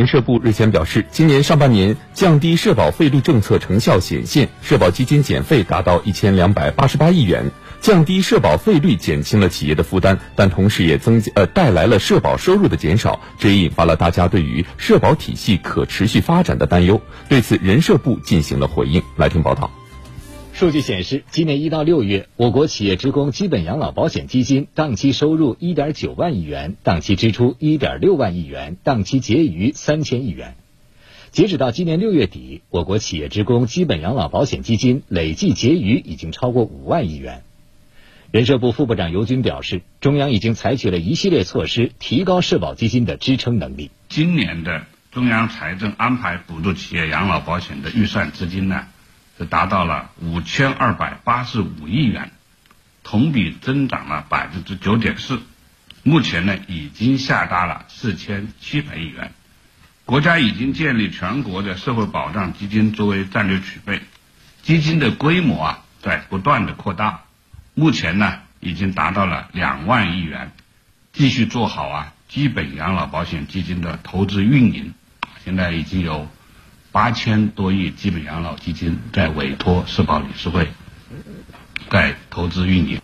人社部日前表示，今年上半年降低社保费率政策成效显现，社保基金减费达到一千两百八十八亿元。降低社保费率减轻了企业的负担，但同时也增呃带来了社保收入的减少，这也引发了大家对于社保体系可持续发展的担忧。对此，人社部进行了回应。来听报道。数据显示，今年一到六月，我国企业职工基本养老保险基金当期收入一点九万亿元，当期支出一点六万亿元，当期结余三千亿元。截止到今年六月底，我国企业职工基本养老保险基金累计结余已经超过五万亿元。人社部副部长尤军表示，中央已经采取了一系列措施，提高社保基金的支撑能力。今年的中央财政安排补助企业养老保险的预算资金呢？是达到了五千二百八十五亿元，同比增长了百分之九点四。目前呢，已经下达了四千七百亿元。国家已经建立全国的社会保障基金作为战略储备，基金的规模啊在不断的扩大。目前呢，已经达到了两万亿元。继续做好啊基本养老保险基金的投资运营，现在已经有。八千多亿基本养老基金在委托社保理事会，在投资运营。